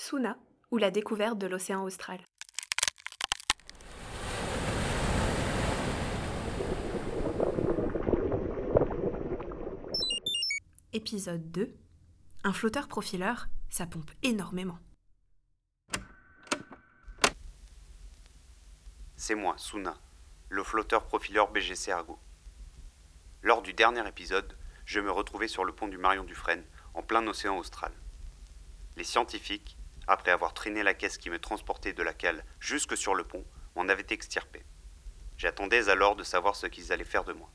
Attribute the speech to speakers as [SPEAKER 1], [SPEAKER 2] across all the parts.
[SPEAKER 1] Suna ou la découverte de l'océan austral. Épisode 2. Un flotteur profileur, ça pompe énormément.
[SPEAKER 2] C'est moi, Suna, le flotteur profileur BGC Argo. Lors du dernier épisode, je me retrouvais sur le pont du Marion Dufresne, en plein océan austral. Les scientifiques, après avoir traîné la caisse qui me transportait de la cale jusque sur le pont, m'en avaient extirpé. J'attendais alors de savoir ce qu'ils allaient faire de moi.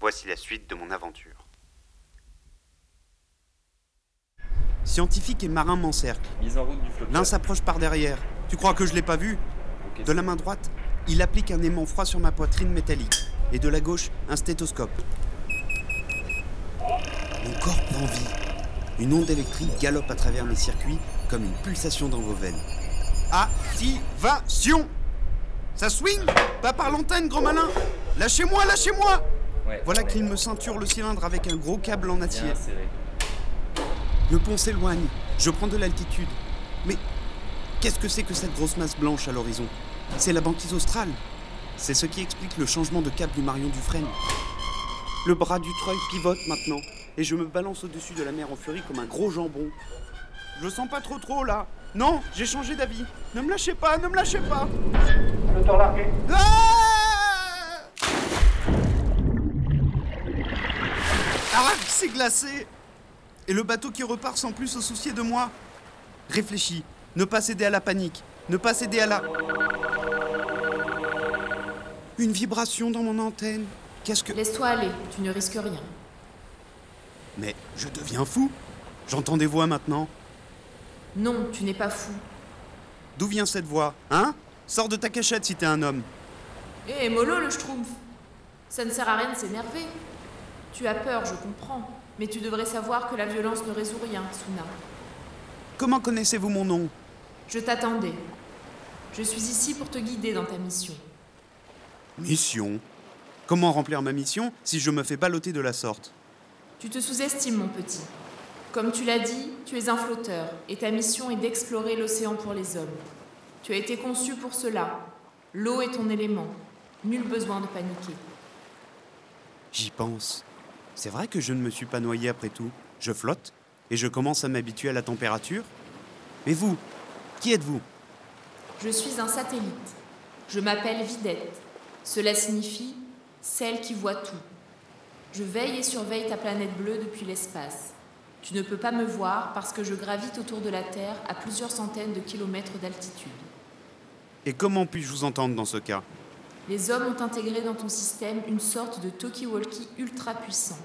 [SPEAKER 2] Voici la suite de mon aventure.
[SPEAKER 3] Scientifique et marin m'encerclent.
[SPEAKER 4] Mise en route du flotteur.
[SPEAKER 3] L'un s'approche par derrière. Tu crois que je l'ai pas vu? De la main droite, il applique un aimant froid sur ma poitrine métallique. Et de la gauche, un stéthoscope. Mon corps prend vie. Une onde électrique galope à travers mes circuits comme une pulsation dans vos veines. Activation Ça swing Pas par l'antenne, gros malin Lâchez-moi, lâchez-moi
[SPEAKER 4] Ouais,
[SPEAKER 3] Voilà qu'il me ceinture le cylindre avec un gros câble en acier. Le pont s'éloigne. Je prends de l'altitude. Mais qu'est-ce que c'est que cette grosse masse blanche à l'horizon? C'est la banquise australe. C'est ce qui explique le changement de cap du Marion Dufresne. Le bras du treuil pivote maintenant, et je me balance au-dessus de la mer en furie comme un gros jambon. Je le sens pas trop trop là. Non, j'ai changé d'avis. Ne me lâchez pas, ne me lâchez pas. Ah Ah, c'est glacé Et le bateau qui repart sans plus se soucier de moi Réfléchis, ne pas céder à la panique, ne pas céder à la... Une vibration dans mon antenne. Qu'est-ce que...
[SPEAKER 5] Laisse-toi aller, tu ne risques rien.
[SPEAKER 3] Mais je deviens fou J'entends des voix maintenant.
[SPEAKER 5] Non, tu n'es pas fou.
[SPEAKER 3] D'où vient cette voix Hein? Sors de ta cachette si t'es un homme.
[SPEAKER 5] Hé, mollo le schtroumpf Ça ne sert à rien de s'énerver. Tu as peur, je comprends. Mais tu devrais savoir que la violence ne résout rien, Suna.
[SPEAKER 3] Comment connaissez-vous mon nom?
[SPEAKER 5] Je t'attendais. Je suis ici pour te guider dans ta mission.
[SPEAKER 3] Mission? Comment remplir ma mission si je me fais balloter de la sorte?
[SPEAKER 5] Tu te sous-estimes, mon petit. Comme tu l'as dit, tu es un flotteur, et ta mission est d'explorer l'océan pour les hommes. Tu as été conçu pour cela. L'eau est ton élément. Nul besoin de paniquer.
[SPEAKER 3] J'y pense. C'est vrai que je ne me suis pas noyé après tout. Je flotte et je commence à m'habituer à la température. Mais vous, qui êtes-vous?
[SPEAKER 5] Je suis un satellite. Je m'appelle Vidette. Cela signifie celle qui voit tout. Je veille et surveille ta planète bleue depuis l'espace. Tu ne peux pas me voir parce que je gravite autour de la Terre à plusieurs centaines de kilomètres d'altitude.
[SPEAKER 3] Et comment puis-je vous entendre dans ce cas?
[SPEAKER 5] Les hommes ont intégré dans ton système une sorte de talkie-walkie ultra puissant.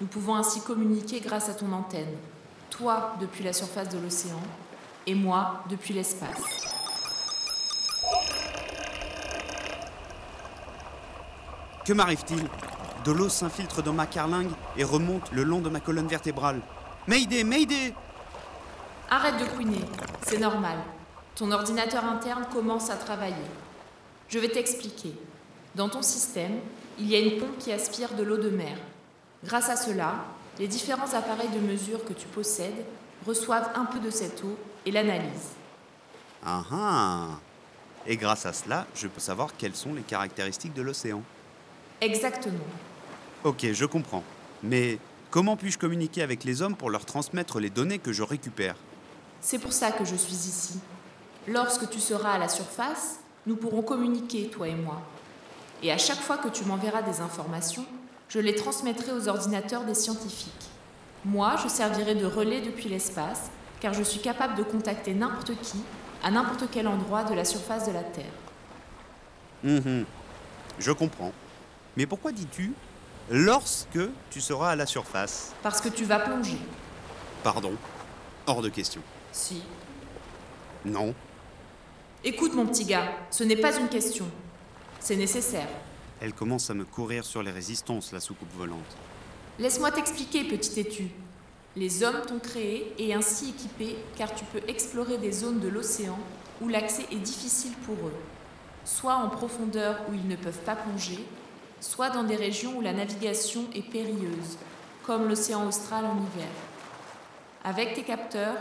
[SPEAKER 5] Nous pouvons ainsi communiquer grâce à ton antenne. Toi depuis la surface de l'océan et moi depuis l'espace.
[SPEAKER 3] Que m'arrive-t-il? De l'eau s'infiltre dans ma carlingue et remonte le long de ma colonne vertébrale. Mayday, Mayday
[SPEAKER 5] Arrête de couiner, c'est normal. Ton ordinateur interne commence à travailler. Je vais t'expliquer. Dans ton système, il y a une pompe qui aspire de l'eau de mer. Grâce à cela, les différents appareils de mesure que tu possèdes reçoivent un peu de cette eau et l'analysent.
[SPEAKER 3] Ah ah Et grâce à cela, je peux savoir quelles sont les caractéristiques de l'océan.
[SPEAKER 5] Exactement.
[SPEAKER 3] Ok, je comprends. Mais comment puis-je communiquer avec les hommes pour leur transmettre les données que je récupère?
[SPEAKER 5] C'est pour ça que je suis ici. Lorsque tu seras à la surface, nous pourrons communiquer, toi et moi. Et à chaque fois que tu m'enverras des informations, je les transmettrai aux ordinateurs des scientifiques. Moi, je servirai de relais depuis l'espace, car je suis capable de contacter n'importe qui, à n'importe quel endroit de la surface de la Terre.
[SPEAKER 3] Mhm. Je comprends. Mais pourquoi dis-tu lorsque tu seras à la surface
[SPEAKER 5] Parce que tu vas plonger.
[SPEAKER 3] Pardon. Hors de question.
[SPEAKER 5] Si.
[SPEAKER 3] Non.
[SPEAKER 5] Écoute, mon petit gars, ce n'est pas une question. C'est nécessaire.
[SPEAKER 3] Elle commence à me courir sur les résistances, la soucoupe volante.
[SPEAKER 5] Laisse-moi t'expliquer, petit étu. Les hommes t'ont créé et ainsi équipé car tu peux explorer des zones de l'océan où l'accès est difficile pour eux, soit en profondeur où ils ne peuvent pas plonger, soit dans des régions où la navigation est périlleuse, comme l'océan austral en hiver. Avec tes capteurs,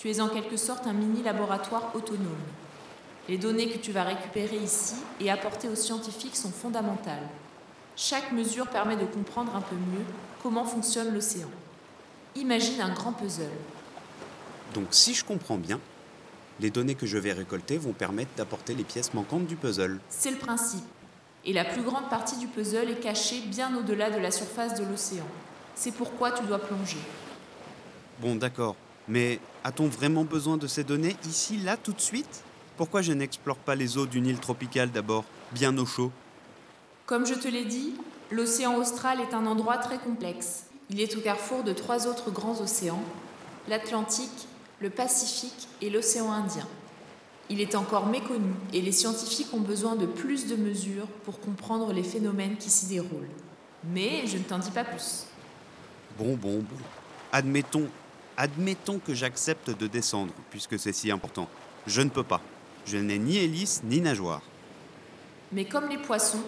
[SPEAKER 5] Tu es en quelque sorte un mini laboratoire autonome. Les données que tu vas récupérer ici et apporter aux scientifiques sont fondamentales. Chaque mesure permet de comprendre un peu mieux comment fonctionne l'océan. Imagine un grand puzzle.
[SPEAKER 3] Donc si je comprends bien, les données que je vais récolter vont permettre d'apporter les pièces manquantes du puzzle.
[SPEAKER 5] C'est le principe. Et la plus grande partie du puzzle est cachée bien au-delà de la surface de l'océan. C'est pourquoi tu dois plonger.
[SPEAKER 3] Bon d'accord, mais a-t-on vraiment besoin de ces données ici, là, tout de suite? Pourquoi je n'explore pas les eaux d'une île tropicale d'abord, bien au chaud?
[SPEAKER 5] Comme je te l'ai dit, l'océan austral est un endroit très complexe. Il est au carrefour de trois autres grands océans, l'Atlantique, le Pacifique et l'océan Indien. Il est encore méconnu et les scientifiques ont besoin de plus de mesures pour comprendre les phénomènes qui s'y déroulent. Mais je ne t'en dis pas plus.
[SPEAKER 3] Bon, bon, bon. Admettons, admettons que j'accepte de descendre, puisque c'est si important. Je ne peux pas. Je n'ai ni hélice ni nageoire.
[SPEAKER 5] Mais comme les poissons,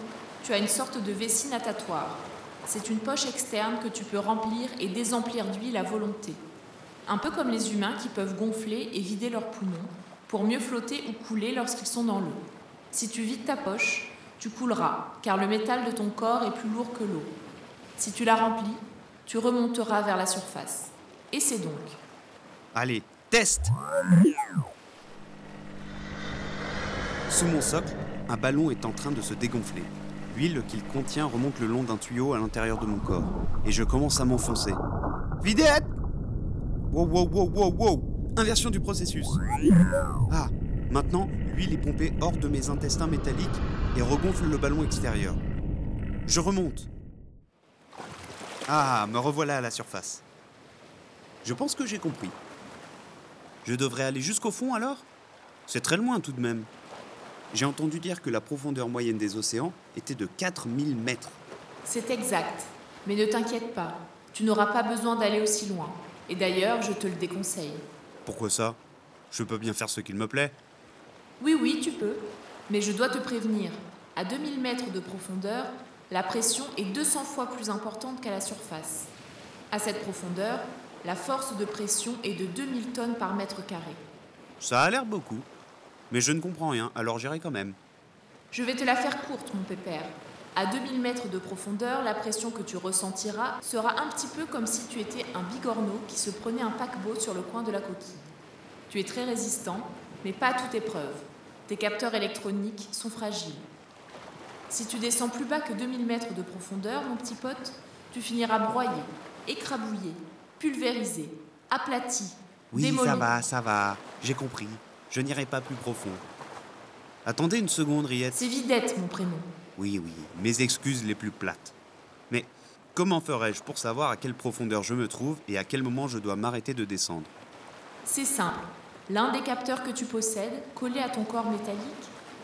[SPEAKER 5] tu as une sorte de vessie natatoire. C'est une poche externe que tu peux remplir et désemplir d'huile à volonté. Un peu comme les humains qui peuvent gonfler et vider leurs poumons pour mieux flotter ou couler lorsqu'ils sont dans l'eau. Si tu vides ta poche, tu couleras, car le métal de ton corps est plus lourd que l'eau. Si tu la remplis, tu remonteras vers la surface. Et c'est donc.
[SPEAKER 3] Allez, test Sous mon socle, un ballon est en train de se dégonfler. L'huile qu'il contient remonte le long d'un tuyau à l'intérieur de mon corps, et je commence à m'enfoncer. Vidette Wow, wow, wow, wow, wow Inversion du processus. Ah, maintenant, l'huile est pompée hors de mes intestins métalliques et regonfle le ballon extérieur. Je remonte. Ah, me revoilà à la surface. Je pense que j'ai compris. Je devrais aller jusqu'au fond alors? C'est très loin tout de même. J'ai entendu dire que la profondeur moyenne des océans était de 4000 mètres.
[SPEAKER 5] C'est exact. Mais ne t'inquiète pas, tu n'auras pas besoin d'aller aussi loin. Et d'ailleurs, je te le déconseille.
[SPEAKER 3] Pourquoi ça? Je peux bien faire ce qu'il me plaît.
[SPEAKER 5] Oui, oui, tu peux. Mais je dois te prévenir. À 2000 mètres de profondeur, la pression est 200 fois plus importante qu'à la surface. À cette profondeur, la force de pression est de 2000 tonnes par mètre carré.
[SPEAKER 3] Ça a l'air beaucoup. Mais je ne comprends rien, alors j'irai quand même.
[SPEAKER 5] Je vais te la faire courte, mon pépère. À 2000 mètres de profondeur, la pression que tu ressentiras sera un petit peu comme si tu étais un bigorneau qui se prenait un paquebot sur le coin de la coquille. Tu es très résistant, mais pas à toute épreuve. Tes capteurs électroniques sont fragiles. Si tu descends plus bas que 2000 mètres de profondeur, mon petit pote, tu finiras broyé, écrabouillé, pulvérisé, aplati,
[SPEAKER 3] Oui,
[SPEAKER 5] démoli.
[SPEAKER 3] ça va, ça va. J'ai compris. Je n'irai pas plus profond. Attendez une seconde, Riette.
[SPEAKER 5] C'est Vidette, mon prénom.
[SPEAKER 3] Oui, oui, mes excuses les plus plates. Mais comment ferais-je pour savoir à quelle profondeur je me trouve et à quel moment je dois m'arrêter de descendre?
[SPEAKER 5] C'est simple. L'un des capteurs que tu possèdes, collé à ton corps métallique,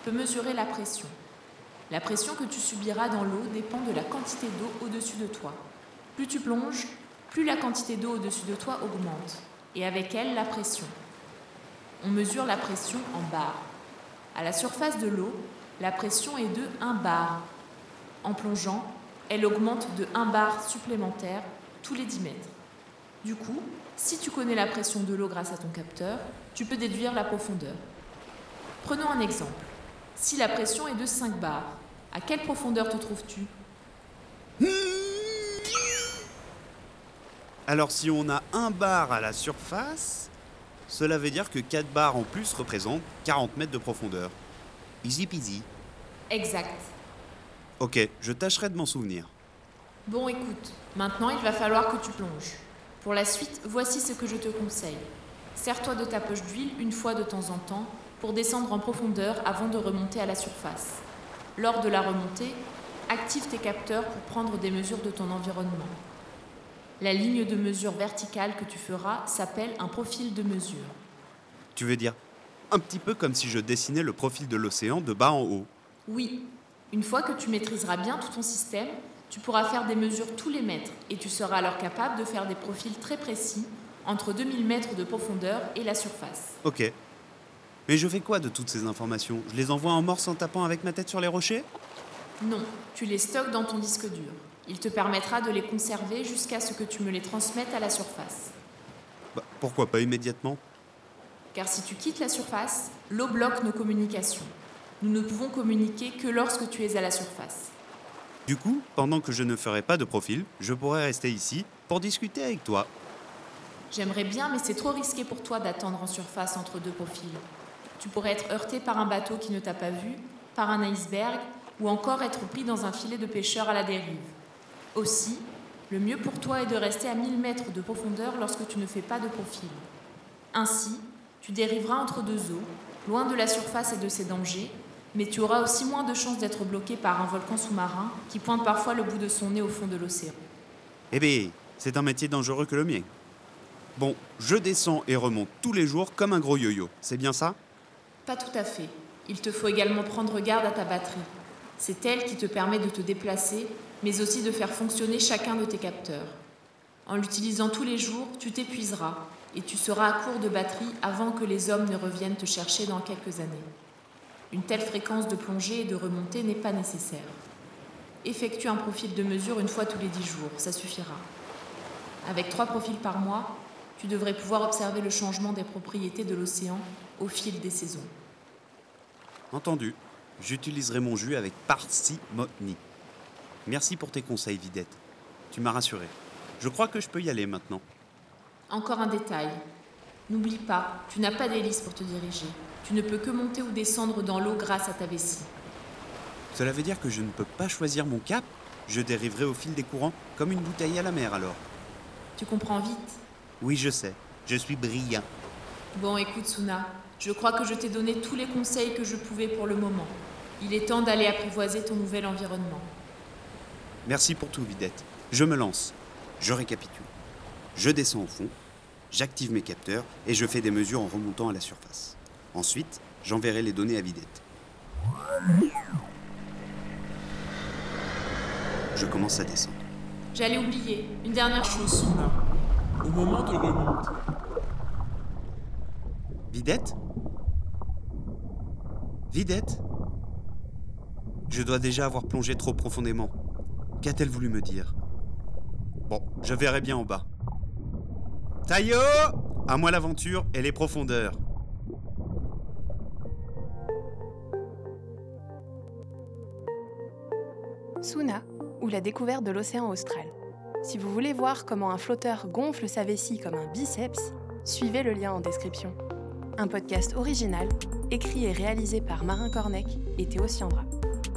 [SPEAKER 5] peut mesurer la pression. La pression que tu subiras dans l'eau dépend de la quantité d'eau au-dessus de toi. Plus tu plonges, plus la quantité d'eau au-dessus de toi augmente, et avec elle la pression. On mesure la pression en bar. À la surface de l'eau, la pression est de 1 bar. En plongeant, elle augmente de 1 bar supplémentaire tous les 10 mètres. Du coup, si tu connais la pression de l'eau grâce à ton capteur, tu peux déduire la profondeur. Prenons un exemple. Si la pression est de 5 bars, à quelle profondeur te trouves-tu?
[SPEAKER 3] Alors si on a un bar à la surface, cela veut dire que 4 bars en plus représentent 40 mètres de profondeur. Easy peasy.
[SPEAKER 5] Exact.
[SPEAKER 3] Ok, je tâcherai de m'en souvenir.
[SPEAKER 5] Bon, écoute, maintenant il va falloir que tu plonges. Pour la suite, voici ce que je te conseille. Sers-toi de ta poche d'huile une fois de temps en temps pour descendre en profondeur avant de remonter à la surface. Lors de la remontée, active tes capteurs pour prendre des mesures de ton environnement. La ligne de mesure verticale que tu feras s'appelle un profil de mesure.
[SPEAKER 3] Tu veux dire un petit peu comme si je dessinais le profil de l'océan de bas en haut.
[SPEAKER 5] Oui, une fois que tu maîtriseras bien tout ton système, tu pourras faire des mesures tous les mètres et tu seras alors capable de faire des profils très précis entre 2000 mètres de profondeur et la surface.
[SPEAKER 3] Ok. Mais je fais quoi de toutes ces informations? Je les envoie en morse en tapant avec ma tête sur les rochers?
[SPEAKER 5] Non, tu les stockes dans ton disque dur. Il te permettra de les conserver jusqu'à ce que tu me les transmettes à la surface.
[SPEAKER 3] Bah, Pourquoi pas immédiatement?
[SPEAKER 5] Car si tu quittes la surface, l'eau bloque nos communications. Nous ne pouvons communiquer que lorsque tu es à la surface.
[SPEAKER 3] Du coup, pendant que je ne ferai pas de profil, je pourrais rester ici pour discuter avec toi.
[SPEAKER 5] J'aimerais bien, mais c'est trop risqué pour toi d'attendre en surface entre deux profils. Tu pourrais être heurté par un bateau qui ne t'a pas vu, par un iceberg, ou encore être pris dans un filet de pêcheurs à la dérive. Aussi, le mieux pour toi est de rester à 1000 mètres de profondeur lorsque tu ne fais pas de profil. Ainsi, tu dériveras entre deux eaux, loin de la surface et de ses dangers, mais tu auras aussi moins de chances d'être bloqué par un volcan sous-marin qui pointe parfois le bout de son nez au fond de l'océan.
[SPEAKER 3] Eh bien, c'est un métier dangereux que le mien. Bon, je descends et remonte tous les jours comme un gros yo-yo, c'est bien ça?
[SPEAKER 5] Pas tout à fait. Il te faut également prendre garde à ta batterie. C'est elle qui te permet de te déplacer, mais aussi de faire fonctionner chacun de tes capteurs. En l'utilisant tous les jours, tu t'épuiseras et tu seras à court de batterie avant que les hommes ne reviennent te chercher dans quelques années. Une telle fréquence de plongée et de remontée n'est pas nécessaire. Effectue un profil de mesure une fois tous les dix jours, ça suffira. Avec trois profils par mois, tu devrais pouvoir observer le changement des propriétés de l'océan au fil des saisons.
[SPEAKER 3] Entendu. J'utiliserai mon jus avec parcimonie. Merci pour tes conseils, Vidette. Tu m'as rassuré. Je crois que je peux y aller maintenant.
[SPEAKER 5] Encore un détail. N'oublie pas, tu n'as pas d'hélice pour te diriger. Tu ne peux que monter ou descendre dans l'eau grâce à ta vessie.
[SPEAKER 3] Cela veut dire que je ne peux pas choisir mon cap? Je dériverai au fil des courants, comme une bouteille à la mer alors.
[SPEAKER 5] Tu comprends vite?
[SPEAKER 3] Oui, je sais. Je suis brillant.
[SPEAKER 5] Bon, écoute, Suna, je crois que je t'ai donné tous les conseils que je pouvais pour le moment. Il est temps d'aller apprivoiser ton nouvel environnement.
[SPEAKER 3] Merci pour tout, Vidette. Je me lance. Je récapitule. Je descends au fond, j'active mes capteurs et je fais des mesures en remontant à la surface. Ensuite, j'enverrai les données à Vidette. Je commence à descendre.
[SPEAKER 5] J'allais oublier, une dernière chose.
[SPEAKER 4] Au moment de remonter,
[SPEAKER 3] Vidette? Vidette? Je dois déjà avoir plongé trop profondément. Qu'a-t-elle voulu me dire? Bon, je verrai bien en bas. Tayo À moi l'aventure et les profondeurs.
[SPEAKER 1] Suna, ou la découverte de l'océan austral. Si vous voulez voir comment un flotteur gonfle sa vessie comme un biceps, suivez le lien en description. Un podcast original, écrit et réalisé par Marin Cornec et Théo Siandra.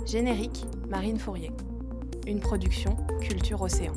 [SPEAKER 1] Générique, Marine Fourier. Une production Culture Océan.